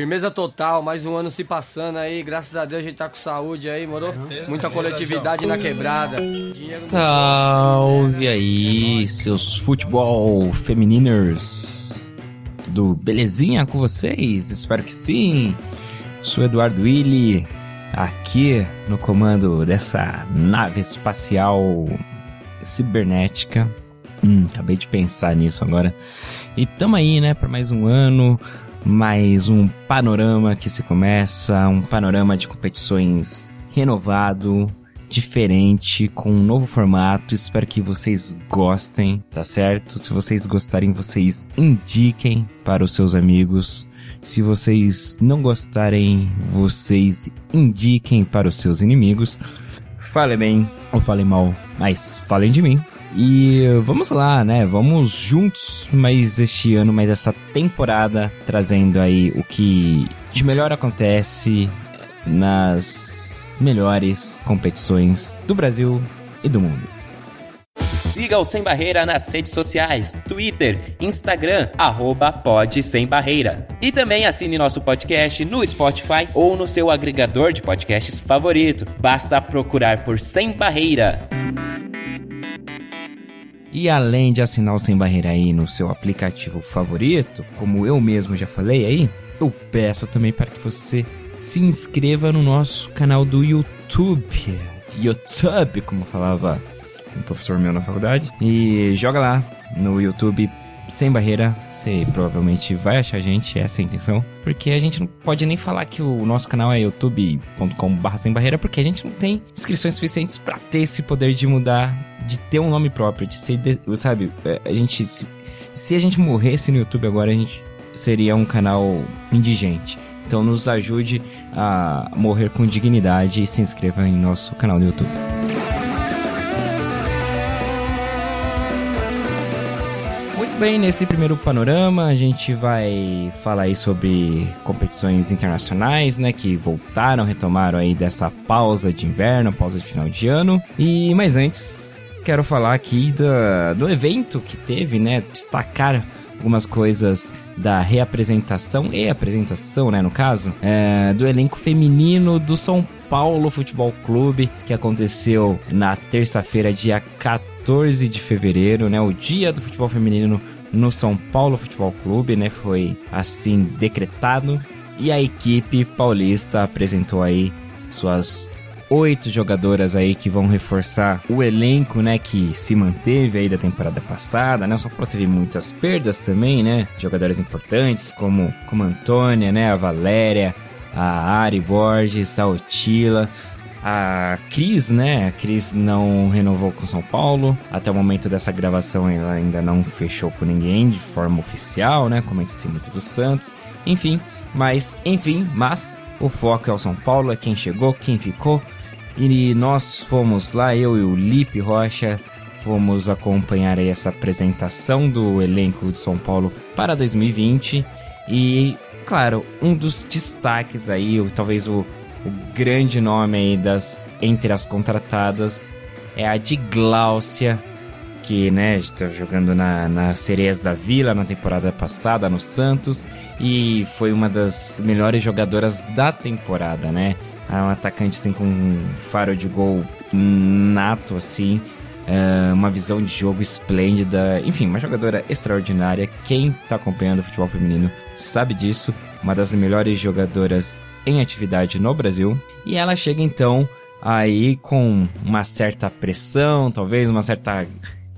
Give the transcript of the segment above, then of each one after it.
Firmeza total, mais um ano se passando aí, graças a Deus a gente tá com saúde aí, moro? Muita coletividade na quebrada. Salve aí, seus futebol femininers. Tudo belezinha com vocês? Espero que sim. Sou Eduardo Willi, aqui no comando dessa nave espacial cibernética. Hum, acabei de pensar nisso agora. E tamo aí, né, para mais um ano mais um panorama que se começa, um panorama de competições renovado, diferente, com um novo formato. Espero que vocês gostem, tá certo? Se vocês gostarem, vocês indiquem para os seus amigos. Se vocês não gostarem, vocês indiquem para os seus inimigos. Fale bem ou fale mal, mas falem de mim. E vamos lá, né? Vamos juntos mais este ano, mais essa temporada, trazendo aí o que de melhor acontece nas melhores competições do Brasil e do mundo. Siga o Sem Barreira nas redes sociais, Twitter, Instagram, arroba Pod Sem Barreira. E também assine nosso podcast no Spotify ou no seu agregador de podcasts favorito. Basta procurar por Sem Barreira. E além de assinar o Sem Barreira aí no seu aplicativo favorito, como eu mesmo já falei aí, eu peço também para que você se inscreva no nosso canal do YouTube. YouTube, como falava um professor meu na faculdade. E joga lá no YouTube sem barreira, você provavelmente vai achar a gente, essa é a intenção. Porque a gente não pode nem falar que o nosso canal é youtube.com.br sem barreira, porque a gente não tem inscrições suficientes para ter esse poder de mudar, de ter um nome próprio, de ser, de, sabe, é, a gente, se, se a gente morresse no YouTube agora, a gente seria um canal indigente. Então nos ajude a morrer com dignidade e se inscreva em nosso canal no YouTube. bem, nesse primeiro panorama a gente vai falar aí sobre competições internacionais, né, que voltaram, retomaram aí dessa pausa de inverno, pausa de final de ano. E mas antes quero falar aqui do, do evento que teve, né, destacar algumas coisas da reapresentação e apresentação, né, no caso, é, do elenco feminino do São Paulo Futebol Clube, que aconteceu na terça-feira, dia 14 14 de fevereiro, né, o dia do futebol feminino no São Paulo Futebol Clube, né, foi assim decretado. E a equipe paulista apresentou aí suas oito jogadoras aí que vão reforçar o elenco, né, que se manteve aí da temporada passada, né? O São Paulo teve muitas perdas também, né? Jogadoras importantes como como a Antônia, né, a Valéria, a Ari Borges, a Otila. A Cris, né? A Cris não renovou com São Paulo. Até o momento dessa gravação ela ainda não fechou com ninguém de forma oficial, né? Como é muito do Santos. Enfim, mas, enfim, mas o foco é o São Paulo, é quem chegou, quem ficou. E nós fomos lá, eu e o Lipe Rocha, fomos acompanhar essa apresentação do elenco de São Paulo para 2020. E, claro, um dos destaques aí, talvez o o grande nome aí das entre as contratadas é a de Gláucia, que né, está jogando na, na Sereias da Vila na temporada passada no Santos e foi uma das melhores jogadoras da temporada, né? É um atacante assim com um faro de gol nato assim, é, uma visão de jogo esplêndida, enfim, uma jogadora extraordinária. Quem está acompanhando o futebol feminino sabe disso. Uma das melhores jogadoras em atividade no Brasil. E ela chega então aí com uma certa pressão, talvez uma certa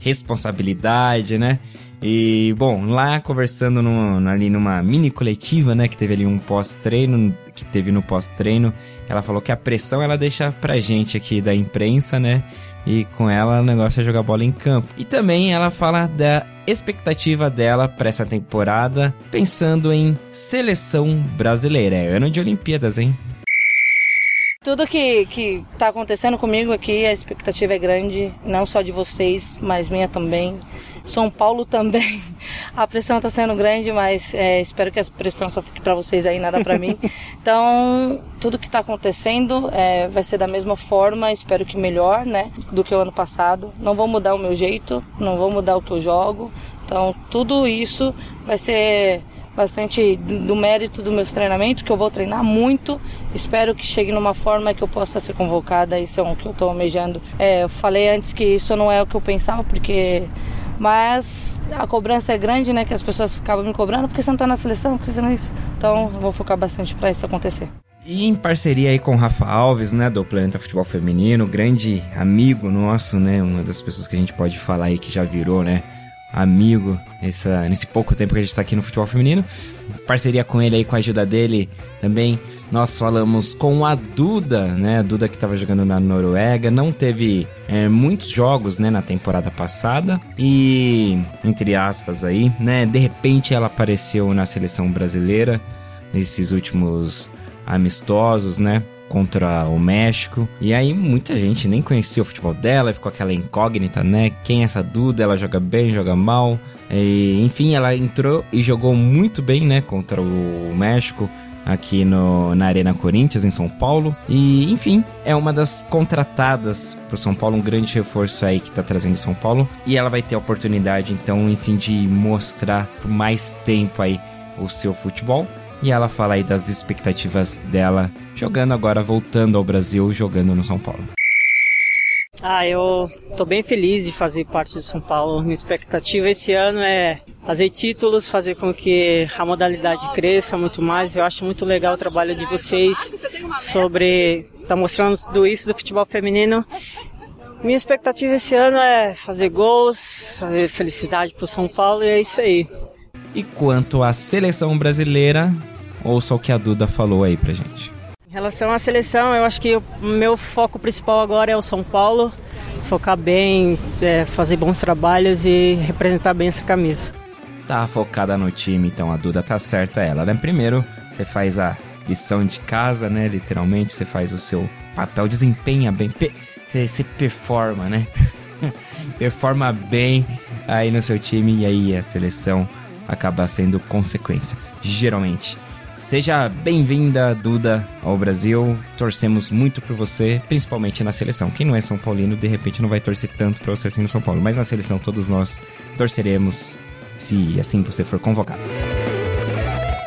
responsabilidade, né? E, bom, lá conversando no, ali numa mini coletiva, né, que teve ali um pós-treino, que teve no pós-treino, ela falou que a pressão ela deixa pra gente aqui da imprensa, né? E com ela o negócio é jogar bola em campo. E também ela fala da expectativa dela para essa temporada, pensando em seleção brasileira. É ano de Olimpíadas, hein? Tudo que, que tá acontecendo comigo aqui, a expectativa é grande, não só de vocês, mas minha também. São Paulo também. A pressão está sendo grande, mas é, espero que a pressão só fique para vocês aí, nada para mim. Então, tudo que está acontecendo é, vai ser da mesma forma, espero que melhor, né, do que o ano passado. Não vou mudar o meu jeito, não vou mudar o que eu jogo. Então, tudo isso vai ser bastante do mérito dos meus treinamentos, que eu vou treinar muito. Espero que chegue numa forma que eu possa ser convocada. Isso é o que eu estou almejando. É, eu falei antes que isso não é o que eu pensava, porque. Mas a cobrança é grande, né? Que as pessoas acabam me cobrando, porque você não está na seleção, porque você não é isso. Então eu vou focar bastante para isso acontecer. E em parceria aí com o Rafa Alves, né, do Planeta Futebol Feminino, grande amigo nosso, né, uma das pessoas que a gente pode falar aí que já virou, né, amigo essa, nesse pouco tempo que a gente está aqui no futebol feminino. Parceria com ele aí, com a ajuda dele também. Nós falamos com a Duda, né? A Duda que estava jogando na Noruega. Não teve é, muitos jogos, né? Na temporada passada. E, entre aspas aí, né? De repente ela apareceu na seleção brasileira nesses últimos amistosos, né? Contra o México. E aí muita gente nem conhecia o futebol dela, ficou aquela incógnita, né? Quem é essa Duda? Ela joga bem, joga mal. E, enfim, ela entrou e jogou muito bem, né? Contra o México aqui no, na Arena Corinthians, em São Paulo. E, enfim, é uma das contratadas pro São Paulo, um grande reforço aí que tá trazendo São Paulo. E ela vai ter a oportunidade, então, enfim, de mostrar por mais tempo aí o seu futebol. E ela fala aí das expectativas dela jogando agora, voltando ao Brasil, jogando no São Paulo. Ah, eu tô bem feliz de fazer parte do São Paulo. Minha expectativa esse ano é fazer títulos, fazer com que a modalidade cresça muito mais. Eu acho muito legal o trabalho de vocês sobre tá mostrando tudo isso do futebol feminino. Minha expectativa esse ano é fazer gols, fazer felicidade pro São Paulo e é isso aí. E quanto à seleção brasileira, ouça o que a Duda falou aí pra gente. Em relação à seleção, eu acho que o meu foco principal agora é o São Paulo. Focar bem, é, fazer bons trabalhos e representar bem essa camisa. Tá focada no time, então a Duda tá certa ela, né? Primeiro, você faz a lição de casa, né? Literalmente, você faz o seu papel, desempenha bem, você, você performa, né? performa bem aí no seu time e aí a seleção acaba sendo consequência, geralmente. Seja bem-vinda, Duda, ao Brasil. Torcemos muito por você, principalmente na seleção. Quem não é São Paulino, de repente não vai torcer tanto para você assim no São Paulo, mas na seleção todos nós torceremos se assim você for convocado.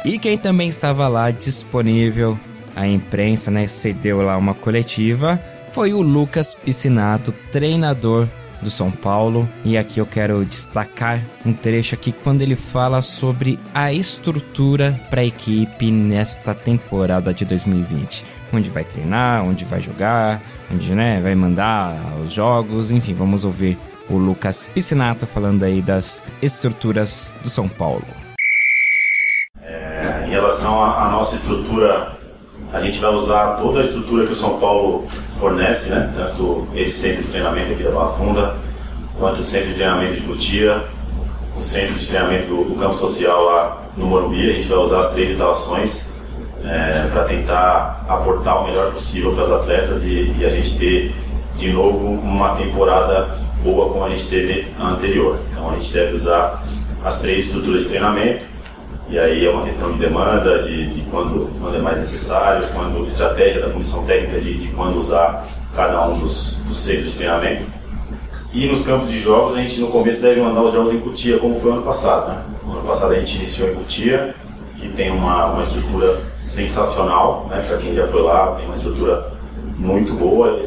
E quem também estava lá disponível, a imprensa, né, cedeu lá uma coletiva, foi o Lucas Piscinato, treinador do São Paulo. E aqui eu quero destacar um trecho aqui quando ele fala sobre a estrutura para a equipe nesta temporada de 2020. Onde vai treinar, onde vai jogar, onde né, vai mandar os jogos, enfim, vamos ouvir o Lucas Piscinato falando aí das estruturas do São Paulo. É, em relação à nossa estrutura a gente vai usar toda a estrutura que o São Paulo fornece, né? tanto esse centro de treinamento aqui da Barra Funda, quanto o centro de treinamento de Cotia, o centro de treinamento do, do, campo social lá no Morumbi. A gente vai usar as três instalações é, para tentar aportar o melhor possível para as atletas e, e, a gente ter de novo uma temporada boa como a gente teve a anterior. Então a gente deve usar as três estruturas de treinamento e aí é uma questão de demanda, de, de quando, quando é mais necessário, quando estratégia da comissão técnica de, de quando usar cada um dos, dos centros de treinamento. E nos campos de jogos, a gente no começo deve mandar os jogos em Cutia, como foi ano passado. Né? No ano passado a gente iniciou em Cutia, que tem uma, uma estrutura sensacional, né? para quem já foi lá, tem uma estrutura muito boa.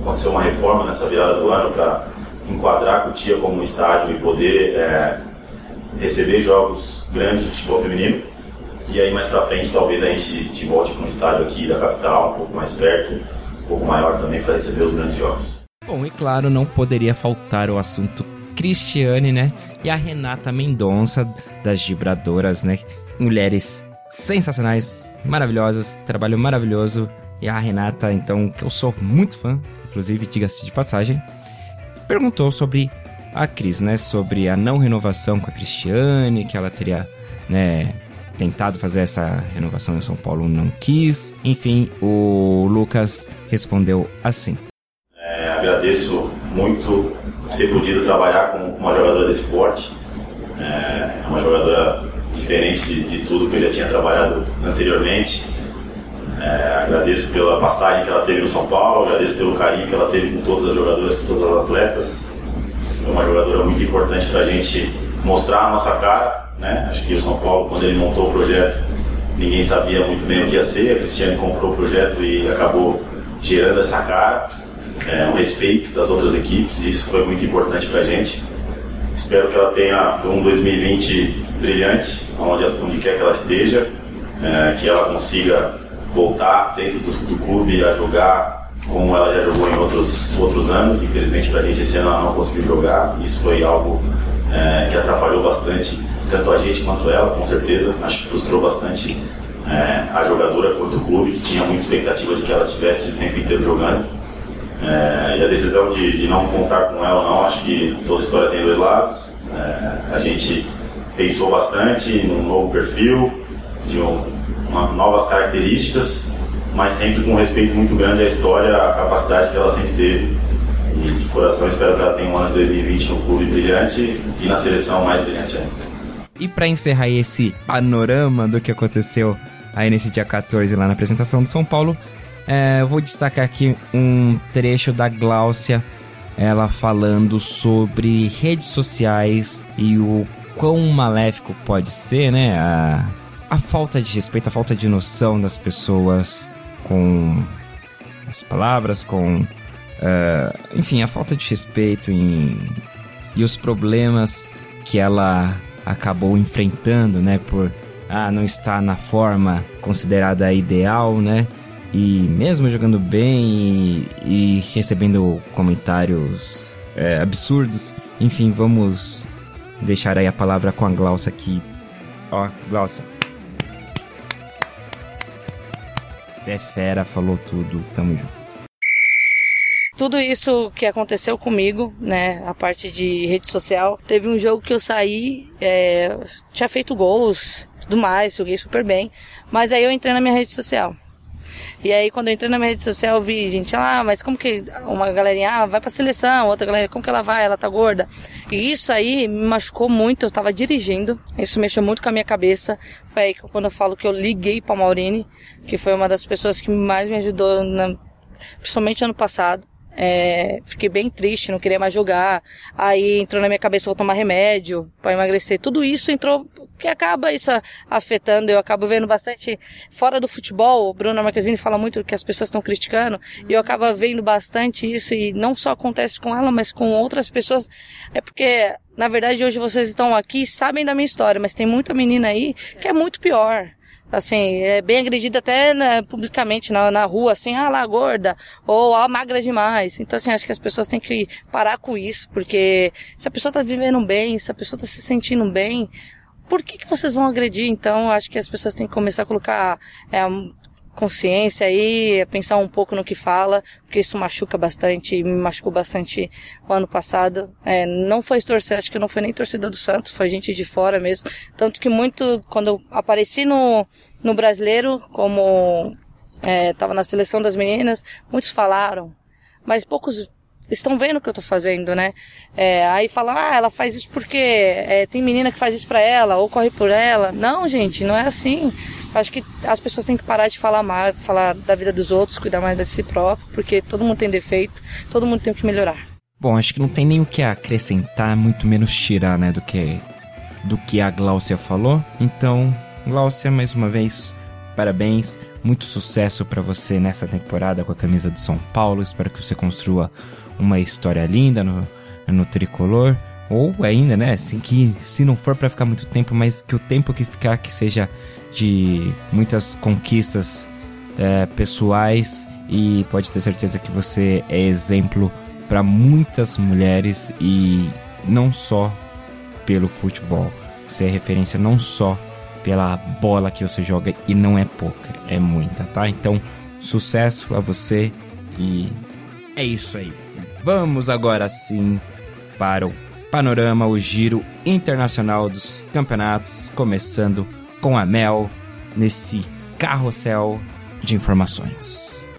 Aconteceu uma reforma nessa virada do ano para enquadrar Cutia como um estádio e poder é, receber jogos grandes de futebol feminino. E aí mais pra frente talvez a gente te volte para um estádio aqui da capital, um pouco mais perto, um pouco maior também para receber os grandes jogos. Bom, e claro, não poderia faltar o assunto Cristiane, né? E a Renata Mendonça, das Gibradoras, né? Mulheres sensacionais, maravilhosas, trabalho maravilhoso. E a Renata, então, que eu sou muito fã, inclusive, diga-se de passagem, perguntou sobre a Cris, né, sobre a não renovação com a Cristiane, que ela teria, né, tentado fazer essa renovação em São Paulo, não quis. Enfim, o Lucas respondeu assim. É, agradeço muito ter podido trabalhar com uma jogadora desse porte. É, é uma jogadora diferente de, de, tudo que eu já tinha trabalhado anteriormente. É, agradeço pela passagem que ela teve no São Paulo, agradeço pelo carinho que ela teve com todas as jogadoras, com todas as atletas. Foi uma jogadora muito importante para a gente mostrar a nossa cara. Né? Acho que o São Paulo, quando ele montou o projeto, ninguém sabia muito bem o que ia ser. A Cristiane comprou o projeto e acabou gerando essa cara, é, um respeito das outras equipes, e isso foi muito importante para a gente. Espero que ela tenha um 2020 brilhante, onde, onde quer que ela esteja, é, que ela consiga voltar dentro do, do, clube a jogar como ela já jogou em outros, outros anos. Infelizmente, para a gente, esse ano ela não conseguiu jogar. Isso foi algo é, que atrapalhou bastante tanto a gente quanto ela, com certeza. Acho que frustrou bastante é, a jogadora quanto o clube, que tinha muita expectativa de que ela tivesse o tempo inteiro jogando. É, e a decisão de, de, não contar com ela não, acho que toda história tem dois lados. É, a gente pensou bastante num novo perfil, de um, uma, novas características, mas sempre com um respeito muito grande à história, à capacidade que ela sempre teve. E de coração espero que ela tenha um ano de 2020 no clube brilhante e na seleção mais brilhante ainda. E para encerrar esse panorama do que aconteceu aí nesse dia 14 lá na apresentação do São Paulo, é, eu vou destacar aqui um trecho da Gláucia, ela falando sobre redes sociais e o quão maléfico pode ser, né? A, a falta de respeito, a falta de noção das pessoas com as palavras, com. Uh, enfim, a falta de respeito em, e os problemas que ela acabou enfrentando, né, por ah, não estar na forma considerada ideal, né? E mesmo jogando bem e, e recebendo comentários é, absurdos, enfim, vamos deixar aí a palavra com a Glaucia aqui. Ó, Glaucia. Você é fera, falou tudo, tamo junto tudo isso que aconteceu comigo, né, a parte de rede social, teve um jogo que eu saí, é, tinha feito gols, tudo mais, joguei super bem, mas aí eu entrei na minha rede social. E aí quando eu entrei na minha rede social eu vi gente, ah, mas como que uma galerinha, ah, vai pra seleção, outra galera, como que ela vai? Ela tá gorda. E isso aí me machucou muito, eu tava dirigindo, isso mexeu muito com a minha cabeça. Foi aí que quando eu falo que eu liguei pra Maurine, que foi uma das pessoas que mais me ajudou, na, principalmente ano passado. É, fiquei bem triste, não queria mais jogar. Aí entrou na minha cabeça, vou tomar remédio para emagrecer. Tudo isso entrou, que acaba isso afetando. Eu acabo vendo bastante fora do futebol. O Bruno Marquezine fala muito que as pessoas estão criticando. E eu acabo vendo bastante isso e não só acontece com ela, mas com outras pessoas. É porque, na verdade, hoje vocês estão aqui sabem da minha história, mas tem muita menina aí que é muito pior assim, é bem agredida até publicamente na, na rua, assim, ah lá, gorda, ou ah, magra demais. Então, assim, acho que as pessoas têm que parar com isso, porque se a pessoa tá vivendo bem, se a pessoa tá se sentindo bem, por que, que vocês vão agredir? Então, acho que as pessoas têm que começar a colocar é, consciência aí, pensar um pouco no que fala, porque isso machuca bastante, me machucou bastante o ano passado. É, não foi torcedor, acho que não foi nem torcedor do Santos, foi gente de fora mesmo. Tanto que muito, quando eu apareci no, no brasileiro, como é, na seleção das meninas, muitos falaram, mas poucos estão vendo o que eu tô fazendo, né? É, aí fala, ah, ela faz isso porque é, tem menina que faz isso pra ela, ou corre por ela. Não, gente, não é assim. Acho que as pessoas têm que parar de falar mal, falar da vida dos outros, cuidar mais de si próprio, porque todo mundo tem defeito, todo mundo tem que melhorar. Bom, acho que não tem nem o que acrescentar, muito menos tirar, né, do que do que a Gláucia falou. Então, Gláucia, mais uma vez, parabéns, muito sucesso para você nessa temporada com a camisa do São Paulo. Espero que você construa uma história linda no, no tricolor. Ou ainda, né, assim, que se não for para ficar muito tempo, mas que o tempo que ficar que seja de muitas conquistas é, pessoais e pode ter certeza que você é exemplo para muitas mulheres e não só pelo futebol. Você é referência não só pela bola que você joga e não é pouca, é muita, tá? Então, sucesso a você e é isso aí. Vamos agora sim para o panorama, o giro internacional dos campeonatos, começando com a Mel nesse carrossel de informações.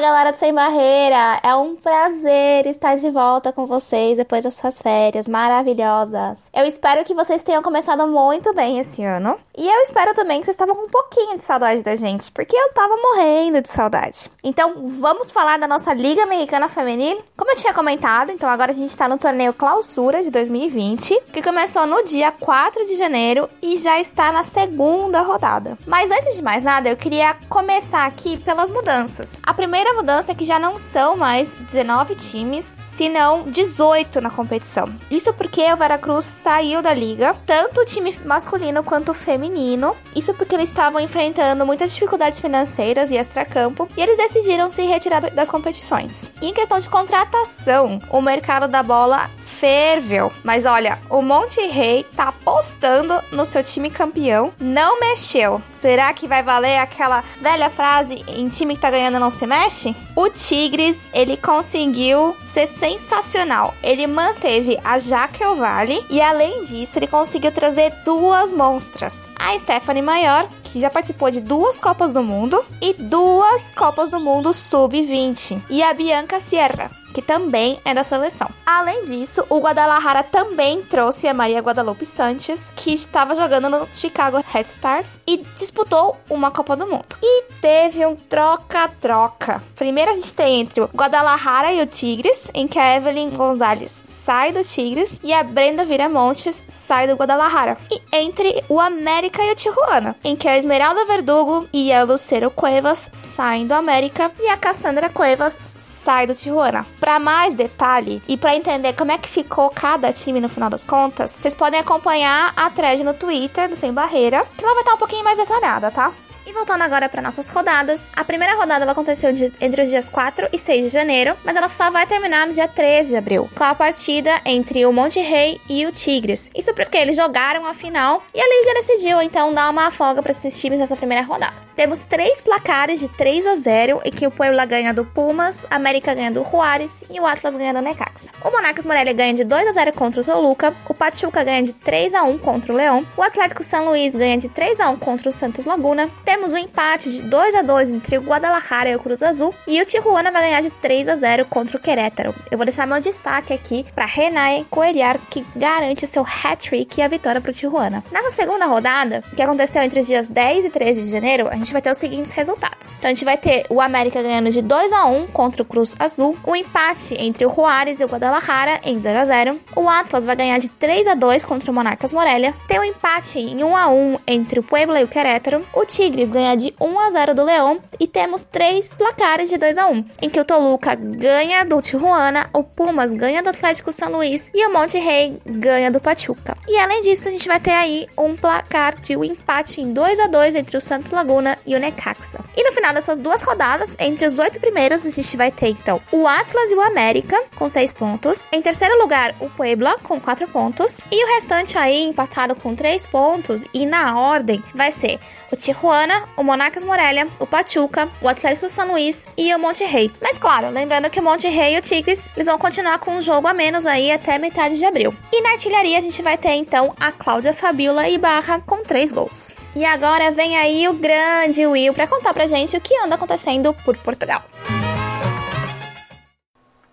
Galera do Sem Barreira! É um prazer estar de volta com vocês depois dessas férias maravilhosas. Eu espero que vocês tenham começado muito bem esse ano. E eu espero também que vocês estavam com um pouquinho de saudade da gente, porque eu tava morrendo de saudade. Então vamos falar da nossa Liga Americana Feminil. Como eu tinha comentado, então agora a gente tá no torneio Clausura de 2020, que começou no dia 4 de janeiro e já está na segunda rodada. Mas antes de mais nada, eu queria começar aqui pelas mudanças. A primeira mudança é que já não são mais 19 times, senão 18 na competição. Isso porque o Veracruz saiu da liga, tanto o time masculino quanto o feminino. Isso porque eles estavam enfrentando muitas dificuldades financeiras e extracampo, e eles decidiram se retirar das competições. E em questão de contratação, o mercado da bola ferveu. Mas olha, o Monte Rei tá apostando no seu time campeão, não mexeu. Será que vai valer aquela velha frase em time que tá ganhando não se mexe? O Tigres, ele conseguiu ser sensacional. Ele manteve a Jaque Vale e além disso, ele conseguiu trazer duas monstras. A Stephanie Maior, que já participou de duas Copas do Mundo e duas Copas do Mundo sub-20, e a Bianca Sierra, que também é da seleção. Além disso, o Guadalajara também trouxe a Maria Guadalupe Santos, que estava jogando no Chicago Red Stars e disputou uma Copa do Mundo. E teve um troca-troca. Primeiro a gente tem entre o Guadalajara e o Tigres, em que a Evelyn Gonzalez sai do Tigres e a Brenda Viramontes sai do Guadalajara. E entre o América e o Tijuana, em que a Esmeralda Verdugo e a Lucero Cuevas saem do América e a Cassandra Cuevas sai do Tijuana. Para mais detalhe e para entender como é que ficou cada time no final das contas, vocês podem acompanhar a thread no Twitter do Sem Barreira, que ela vai estar um pouquinho mais detalhada, tá? E voltando agora para nossas rodadas, a primeira rodada ela aconteceu de, entre os dias 4 e 6 de janeiro, mas ela só vai terminar no dia 3 de abril, com a partida entre o Monte Rei e o Tigres. Isso porque eles jogaram a final e a Liga decidiu então dar uma folga para esses times nessa primeira rodada. Temos três placares de 3 a 0 e que o Puebla ganha do Pumas, a América ganha do Juárez e o Atlas ganha do Necaxa. O Monarcas Morelia ganha de 2 a 0 contra o Toluca, o Pachuca ganha de 3 a 1 contra o Leão, o Atlético São Luís ganha de 3 a 1 contra o Santos Laguna. Temos um empate de 2 a 2 entre o Guadalajara e o Cruz Azul e o Tijuana vai ganhar de 3 a 0 contra o Querétaro. Eu vou deixar meu destaque aqui para Renai Coelhar, que garante seu hat-trick e a vitória para o Tijuana. Na segunda rodada, que aconteceu entre os dias 10 e 13 de janeiro, a gente vai ter os seguintes resultados. Então a gente vai ter o América ganhando de 2 a 1 contra o Cruz Azul, o empate entre o Juárez e o Guadalajara em 0 a 0. O Atlas vai ganhar de 3 a 2 contra o Monarcas Morelia. Tem um empate em 1 a 1 entre o Puebla e o Querétaro. O Tigres ganha de 1 a 0 do Leão e temos três placares de 2 a 1, em que o Toluca ganha do Tijuana, o Pumas ganha do Atlético São Luís e o Monte Rei ganha do Pachuca. E além disso, a gente vai ter aí um placar de um empate em 2 a 2 entre o Santos Laguna e o Necaxa. E no final dessas duas rodadas, entre os oito primeiros, a gente vai ter então o Atlas e o América com seis pontos. Em terceiro lugar, o Puebla com quatro pontos. E o restante aí empatado com três pontos. E na ordem vai ser o Tijuana, o Monarcas Morelia, o Pachuca, o Atlético São Luís e o Monte Rei. Mas claro, lembrando que o Monte Rei e o Tigres eles vão continuar com um jogo a menos aí até metade de abril. E na artilharia a gente vai ter então a Cláudia Fabiola e Barra com três gols. E agora vem aí o grande Will para contar pra gente o que anda acontecendo por Portugal.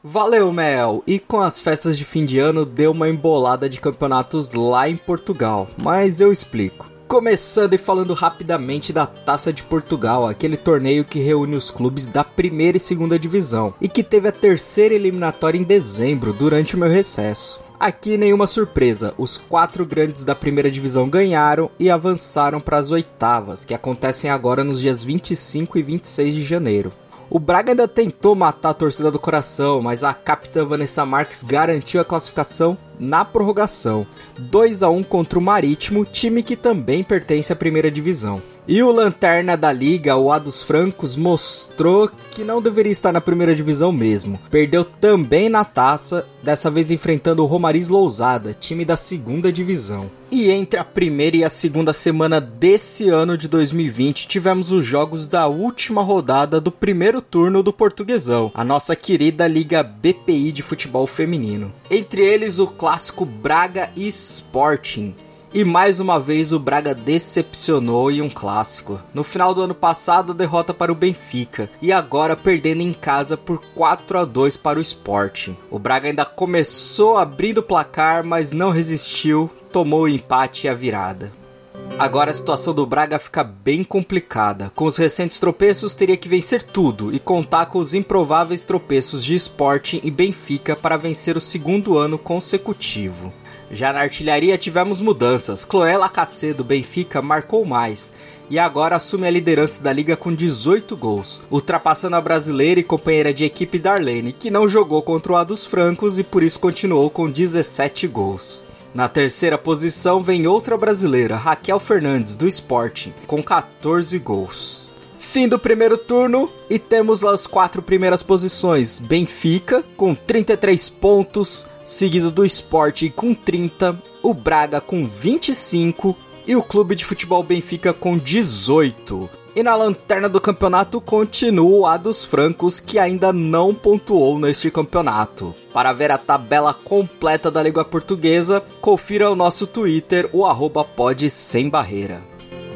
Valeu, Mel! E com as festas de fim de ano deu uma embolada de campeonatos lá em Portugal, mas eu explico. Começando e falando rapidamente da Taça de Portugal, aquele torneio que reúne os clubes da primeira e segunda divisão e que teve a terceira eliminatória em dezembro durante o meu recesso. Aqui nenhuma surpresa, os quatro grandes da primeira divisão ganharam e avançaram para as oitavas, que acontecem agora nos dias 25 e 26 de janeiro. O Braga ainda tentou matar a torcida do coração, mas a capitã Vanessa Marques garantiu a classificação na prorrogação, 2 a 1 contra o Marítimo, time que também pertence à primeira divisão. E o lanterna da liga, o Ados Francos, mostrou que não deveria estar na primeira divisão mesmo. Perdeu também na taça, dessa vez enfrentando o Romariz Lousada, time da segunda divisão. E entre a primeira e a segunda semana desse ano de 2020, tivemos os jogos da última rodada do primeiro turno do Portuguesão, a nossa querida Liga BPI de futebol feminino. Entre eles, o clássico Braga e Sporting. E mais uma vez o Braga decepcionou em um clássico. No final do ano passado, a derrota para o Benfica e agora perdendo em casa por 4 a 2 para o Sporting. O Braga ainda começou abrindo o placar, mas não resistiu, tomou o empate e a virada. Agora a situação do Braga fica bem complicada. Com os recentes tropeços, teria que vencer tudo e contar com os improváveis tropeços de Sporting e Benfica para vencer o segundo ano consecutivo. Já na artilharia tivemos mudanças. Lacassé do Benfica marcou mais e agora assume a liderança da liga com 18 gols, ultrapassando a brasileira e companheira de equipe Darlene, que não jogou contra o A dos Francos e por isso continuou com 17 gols. Na terceira posição vem outra brasileira, Raquel Fernandes, do Sporting, com 14 gols. Fim do primeiro turno e temos as quatro primeiras posições: Benfica, com 33 pontos, seguido do Sport com 30, o Braga com 25 e o Clube de Futebol Benfica com 18. E na lanterna do campeonato continua a dos francos que ainda não pontuou neste campeonato. Para ver a tabela completa da Liga Portuguesa, confira o nosso Twitter, o arroba pode sem barreira.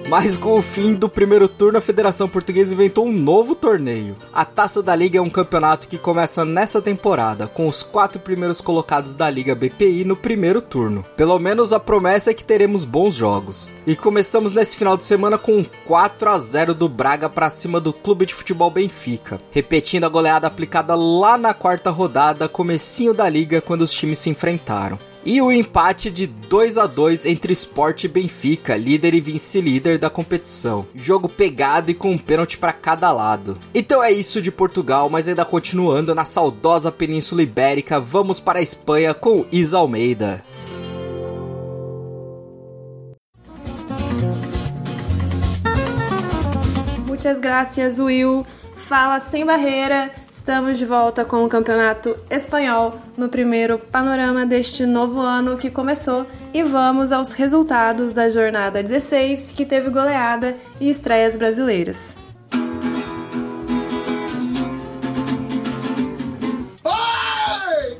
Mas com o fim do primeiro turno, a Federação Portuguesa inventou um novo torneio. A Taça da Liga é um campeonato que começa nessa temporada, com os quatro primeiros colocados da Liga BPI no primeiro turno. Pelo menos a promessa é que teremos bons jogos. E começamos nesse final de semana com um 4 a 0 do Braga para cima do Clube de Futebol Benfica, repetindo a goleada aplicada lá na quarta rodada, comecinho da liga, quando os times se enfrentaram. E o empate de 2 a 2 entre Sport e Benfica, líder e vice-líder da competição. Jogo pegado e com um pênalti para cada lado. Então é isso de Portugal, mas ainda continuando na saudosa Península Ibérica, vamos para a Espanha com Isa Almeida. Muitas graças, Will. Fala sem barreira. Estamos de volta com o Campeonato Espanhol no primeiro panorama deste novo ano que começou e vamos aos resultados da jornada 16, que teve goleada e estreias brasileiras.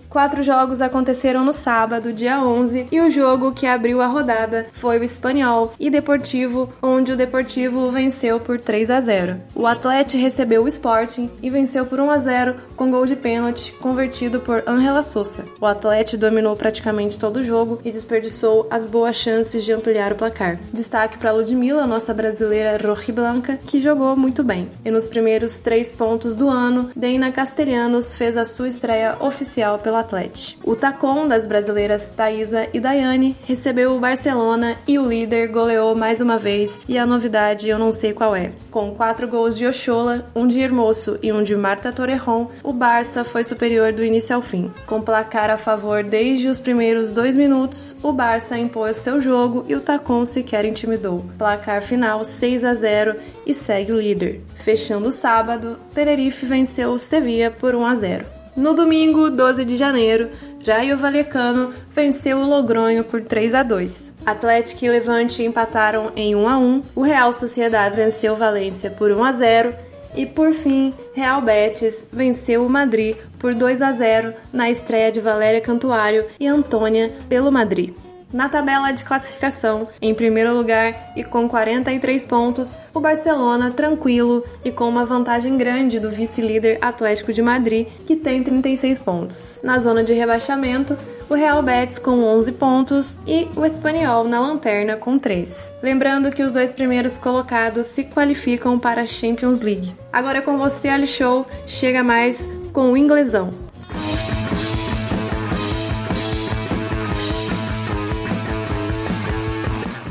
Quatro jogos aconteceram no sábado, dia 11, e o jogo que abriu a rodada foi o Espanhol e Deportivo, onde o Deportivo venceu por 3 a 0. O Atlético recebeu o Sporting e venceu por 1 a 0 com gol de pênalti convertido por Angela Sousa. O Atlético dominou praticamente todo o jogo e desperdiçou as boas chances de ampliar o placar. Destaque para Ludmilla, nossa brasileira rojiblanca, que jogou muito bem. E nos primeiros três pontos do ano, Deina Castelhanos fez a sua estreia oficial pela Atlético. O tacon das brasileiras Thaisa e Daiane recebeu o Barcelona e o líder goleou mais uma vez e a novidade eu não sei qual é. Com quatro gols de Ochola, um de Hermoso e um de Marta Torrejon, o Barça foi superior do início ao fim. Com placar a favor desde os primeiros dois minutos, o Barça impôs seu jogo e o Tacon sequer intimidou. Placar final 6 a 0 e segue o líder. Fechando o sábado, Tenerife venceu o Sevilla por 1 a 0. No domingo, 12 de janeiro, Raio Vallecano venceu o Logronho por 3 a 2. Atlético e Levante empataram em 1 a 1. O Real Sociedade venceu Valência por 1 a 0 e por fim, Real Betis venceu o Madrid por 2 a 0 na estreia de Valéria Cantuário e Antônia pelo Madrid. Na tabela de classificação, em primeiro lugar e com 43 pontos, o Barcelona tranquilo e com uma vantagem grande do vice-líder Atlético de Madrid, que tem 36 pontos. Na zona de rebaixamento, o Real Betis com 11 pontos e o Espanhol na lanterna com 3. Lembrando que os dois primeiros colocados se qualificam para a Champions League. Agora é com você, Ali Show, chega mais com o inglesão.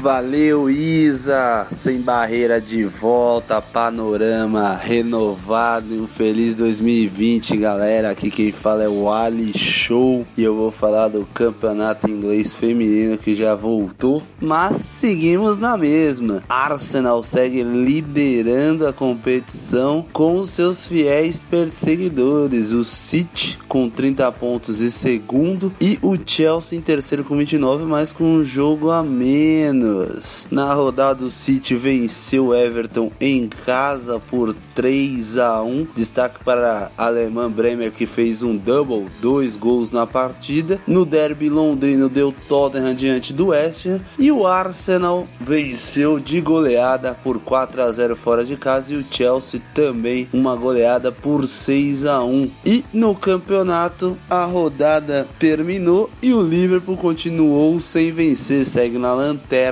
Valeu, Isa! Sem barreira de volta, panorama renovado e um feliz 2020, galera. Aqui quem fala é o Ali Show e eu vou falar do campeonato inglês feminino que já voltou, mas seguimos na mesma. Arsenal segue liderando a competição com seus fiéis perseguidores, o City com 30 pontos e segundo e o Chelsea em terceiro com 29, mas com um jogo a menos. Na rodada, o City venceu o Everton em casa por 3 a 1. Destaque para a alemã Bremer que fez um double, dois gols na partida. No derby londrino deu Tottenham diante do West Ham e o Arsenal venceu de goleada por 4 a 0 fora de casa e o Chelsea também uma goleada por 6 a 1. E no campeonato a rodada terminou e o Liverpool continuou sem vencer, segue na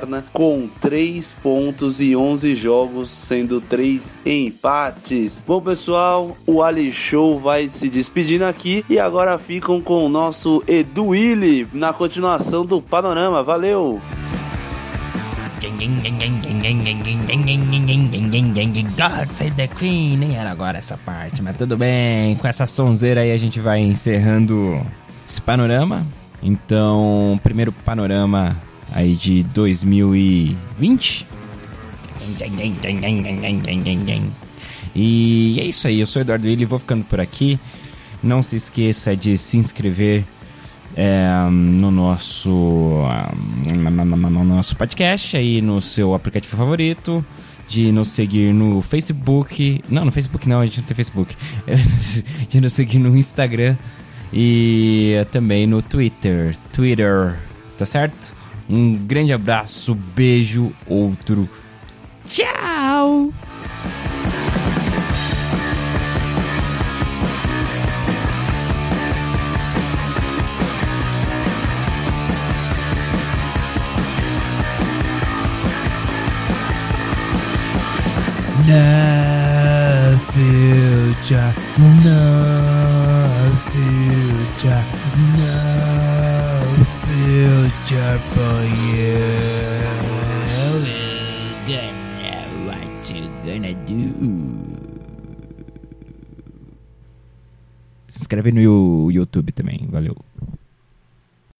lanterna com 3 pontos e 11 jogos, sendo 3 empates. Bom, pessoal, o Ali Show vai se despedindo aqui e agora ficam com o nosso Edu Willi na continuação do panorama. Valeu! God save the Queen, nem era agora essa parte, mas tudo bem. Com essa sonzeira aí a gente vai encerrando esse panorama. Então, primeiro panorama aí de 2020. E é isso aí, eu sou o Eduardo Willi, vou ficando por aqui. Não se esqueça de se inscrever é, no nosso no nosso podcast aí no seu aplicativo favorito de nos seguir no Facebook não no Facebook não a gente não tem Facebook de nos seguir no Instagram e também no Twitter Twitter tá certo um grande abraço, beijo, outro. Tchau! Inscreve no YouTube também, valeu.